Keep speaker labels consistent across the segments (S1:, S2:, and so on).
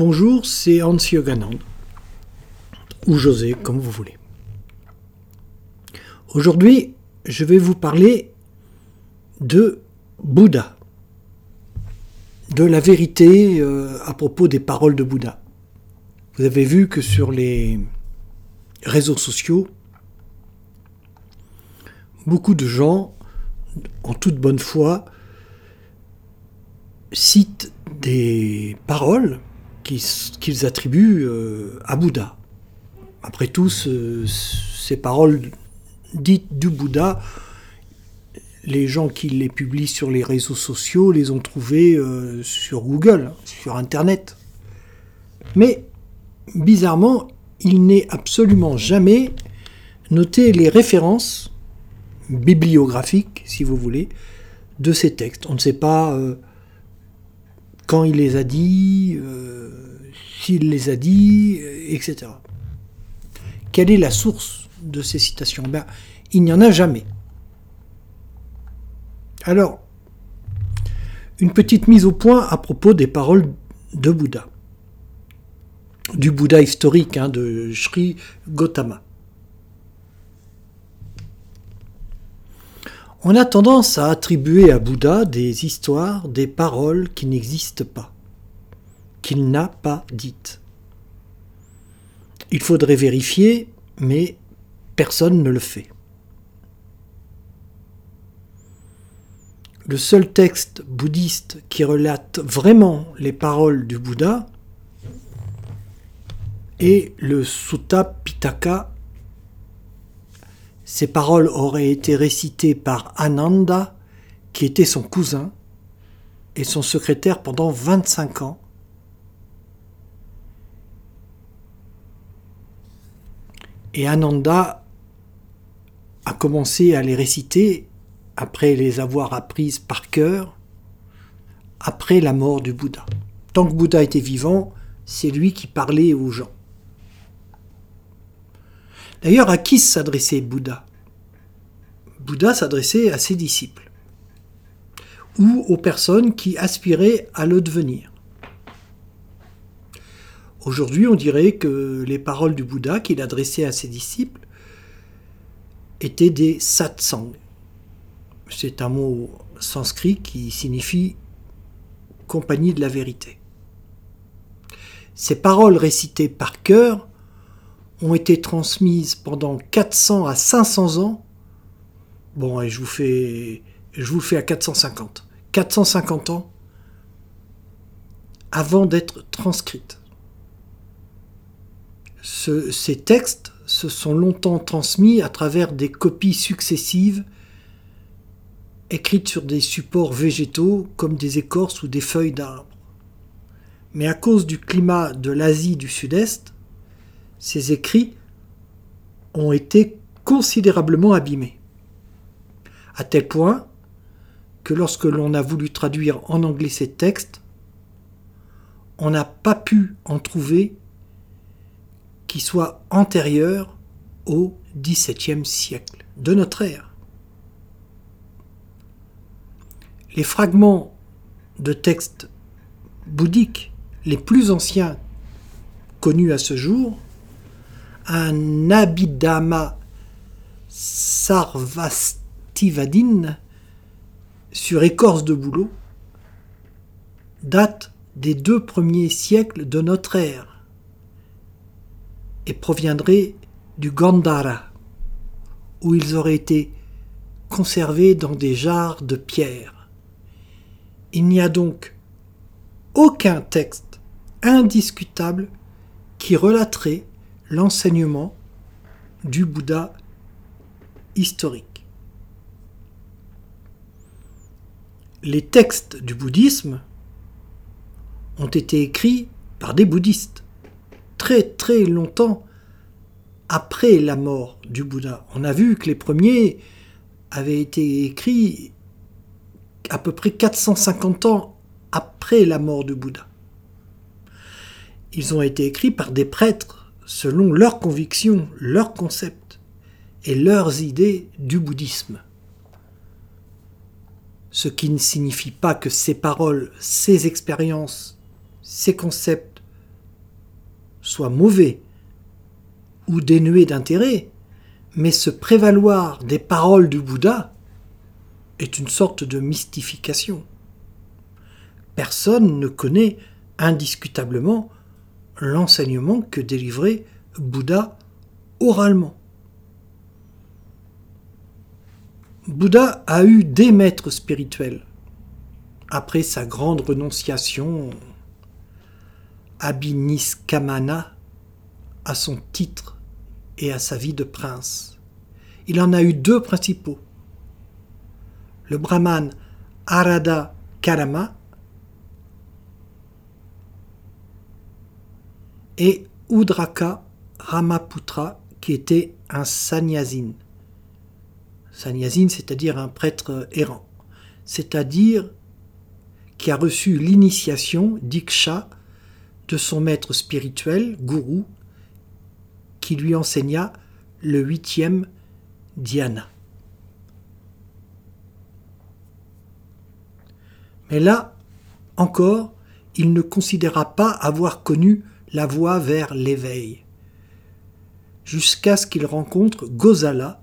S1: Bonjour, c'est Hans Yoganand, ou José, comme vous voulez. Aujourd'hui, je vais vous parler de Bouddha, de la vérité euh, à propos des paroles de Bouddha. Vous avez vu que sur les réseaux sociaux, beaucoup de gens, en toute bonne foi, citent des paroles qu'ils attribuent euh, à Bouddha. Après tout, ces paroles dites du Bouddha, les gens qui les publient sur les réseaux sociaux les ont trouvées euh, sur Google, sur Internet. Mais, bizarrement, il n'est absolument jamais noté les références bibliographiques, si vous voulez, de ces textes. On ne sait pas euh, quand il les a dit, s'il les a dit, euh, etc. Quelle est la source de ces citations? Ben, Il n'y en a jamais. Alors, une petite mise au point à propos des paroles de Bouddha. Du Bouddha historique, hein, de Sri Gautama. On a tendance à attribuer à Bouddha des histoires, des paroles qui n'existent pas, qu'il n'a pas dites. Il faudrait vérifier, mais personne ne le fait. Le seul texte bouddhiste qui relate vraiment les paroles du Bouddha est le Sutta Pitaka ces paroles auraient été récitées par Ananda, qui était son cousin et son secrétaire pendant 25 ans. Et Ananda a commencé à les réciter après les avoir apprises par cœur, après la mort du Bouddha. Tant que Bouddha était vivant, c'est lui qui parlait aux gens. D'ailleurs, à qui s'adressait Bouddha? Bouddha s'adressait à ses disciples ou aux personnes qui aspiraient à le devenir. Aujourd'hui, on dirait que les paroles du Bouddha qu'il adressait à ses disciples étaient des satsangs. C'est un mot sanskrit qui signifie compagnie de la vérité. Ces paroles récitées par cœur ont été transmises pendant 400 à 500 ans. Bon, et je vous fais, je vous fais à 450. 450 ans avant d'être transcrites. Ces textes se sont longtemps transmis à travers des copies successives écrites sur des supports végétaux comme des écorces ou des feuilles d'arbres. Mais à cause du climat de l'Asie du Sud-Est, ces écrits ont été considérablement abîmés, à tel point que lorsque l'on a voulu traduire en anglais ces textes, on n'a pas pu en trouver qui soient antérieurs au XVIIe siècle de notre ère. Les fragments de textes bouddhiques les plus anciens connus à ce jour un Abhidhamma Sarvastivadin sur écorce de bouleau date des deux premiers siècles de notre ère et proviendrait du Gandhara, où ils auraient été conservés dans des jarres de pierre. Il n'y a donc aucun texte indiscutable qui relaterait l'enseignement du Bouddha historique. Les textes du bouddhisme ont été écrits par des bouddhistes très très longtemps après la mort du Bouddha. On a vu que les premiers avaient été écrits à peu près 450 ans après la mort du Bouddha. Ils ont été écrits par des prêtres selon leurs convictions, leurs concepts et leurs idées du bouddhisme. Ce qui ne signifie pas que ces paroles, ces expériences, ces concepts soit mauvais ou dénué d'intérêt, mais se prévaloir des paroles du Bouddha est une sorte de mystification. Personne ne connaît indiscutablement l'enseignement que délivrait Bouddha oralement. Bouddha a eu des maîtres spirituels après sa grande renonciation Abhiniskamana à son titre et à sa vie de prince. Il en a eu deux principaux. Le brahman Arada Karama et Udraka Ramaputra qui était un sannyasine. Sannyasine, c'est-à-dire un prêtre errant, c'est-à-dire qui a reçu l'initiation, Diksha, de son maître spirituel, gourou, lui enseigna le huitième dhyana. Mais là, encore, il ne considéra pas avoir connu la voie vers l'éveil, jusqu'à ce qu'il rencontre Gosala,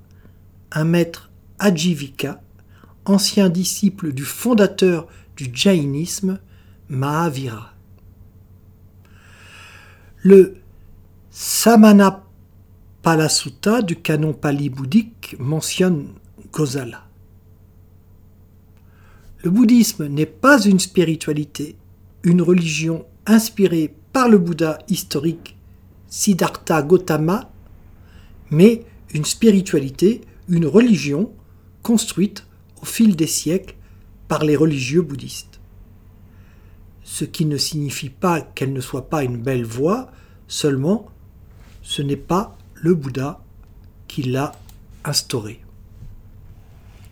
S1: un maître Ajivika, ancien disciple du fondateur du jainisme, Mahavira. Le Samana Palasutta du canon pali bouddhique mentionne Gosala. Le bouddhisme n'est pas une spiritualité, une religion inspirée par le Bouddha historique Siddhartha Gautama, mais une spiritualité, une religion construite au fil des siècles par les religieux bouddhistes. Ce qui ne signifie pas qu'elle ne soit pas une belle voie, seulement ce n'est pas le Bouddha qui l'a instaurée.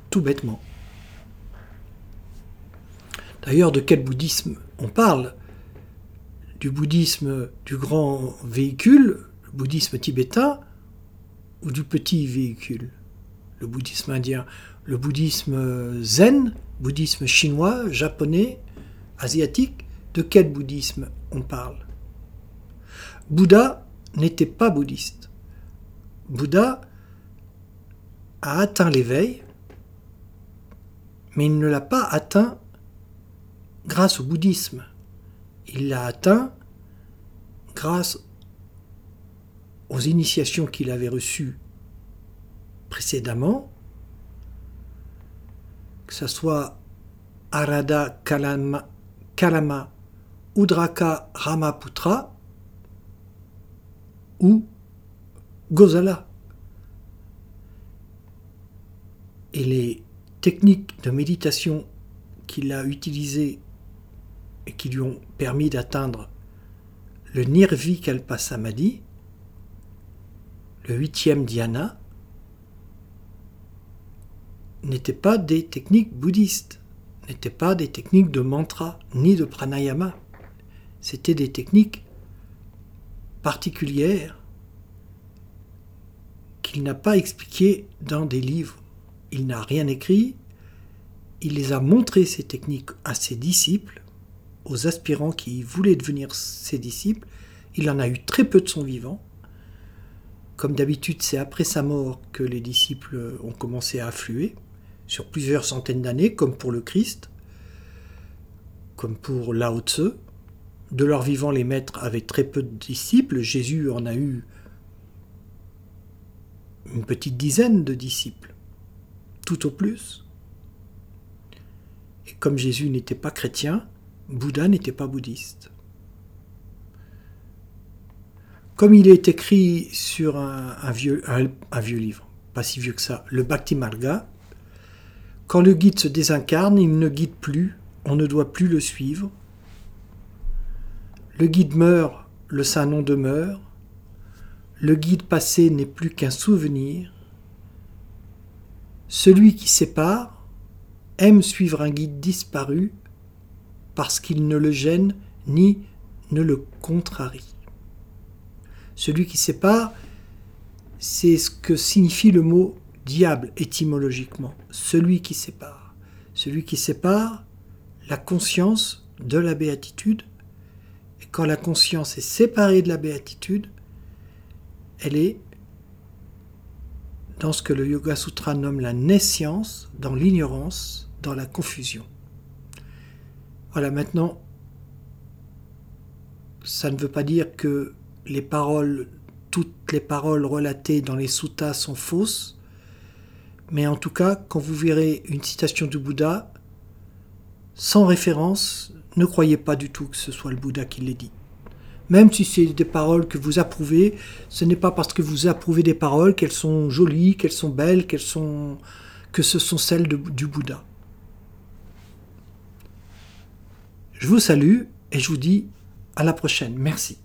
S1: Tout bêtement. D'ailleurs, de quel bouddhisme on parle? Du bouddhisme du grand véhicule, le bouddhisme tibétain, ou du petit véhicule, le bouddhisme indien, le bouddhisme zen, bouddhisme chinois, japonais, asiatique, de quel bouddhisme on parle? Bouddha n'était pas bouddhiste. Bouddha a atteint l'éveil, mais il ne l'a pas atteint grâce au bouddhisme. Il l'a atteint grâce aux initiations qu'il avait reçues précédemment, que ce soit Arada Kalama, Kalama Udraka Ramaputra ou Gozala. Et les techniques de méditation qu'il a utilisées et qui lui ont permis d'atteindre le Nirvikalpa Samadhi, le huitième dhyana, n'étaient pas des techniques bouddhistes, n'étaient pas des techniques de mantra ni de pranayama. C'était des techniques particulières n'a pas expliquées dans des livres. Il n'a rien écrit, il les a montrées, ces techniques, à ses disciples, aux aspirants qui voulaient devenir ses disciples. Il en a eu très peu de son vivant. Comme d'habitude, c'est après sa mort que les disciples ont commencé à affluer sur plusieurs centaines d'années, comme pour le Christ, comme pour Lao Tse. De leur vivant, les maîtres avaient très peu de disciples. Jésus en a eu une petite dizaine de disciples, tout au plus. Et comme Jésus n'était pas chrétien, Bouddha n'était pas bouddhiste. Comme il est écrit sur un, vieux, livre, pas si vieux que ça, le Bhakti Marga, quand le guide se désincarne, il ne guide plus, on ne doit plus le suivre. Le guide meurt, le saint nom demeure. Le guide passé n'est plus qu'un souvenir. Celui qui sépare aime suivre un guide disparu parce qu'il ne le gêne ni ne le contrarie. Celui qui sépare, c'est ce que signifie le mot diable étymologiquement, celui qui sépare. Celui qui sépare la conscience de la béatitude Et quand la conscience est séparée de la béatitude, elle est dans ce que le Yoga Sutra nomme la naissance, dans l'ignorance, dans la confusion. Voilà, maintenant, ça ne veut pas dire que toutes les paroles relatées dans les suttas sont fausses, mais en tout cas, quand vous verrez une citation du Bouddha, sans référence, ne croyez pas du tout que ce soit le Bouddha qui l'ait dit. Même si c'est des paroles que vous approuvez, ce n'est pas parce que vous approuvez des paroles qu'elles sont jolies, qu'elles sont belles, que ce sont celles du Bouddha. Je vous salue et je vous dis à la prochaine. Merci.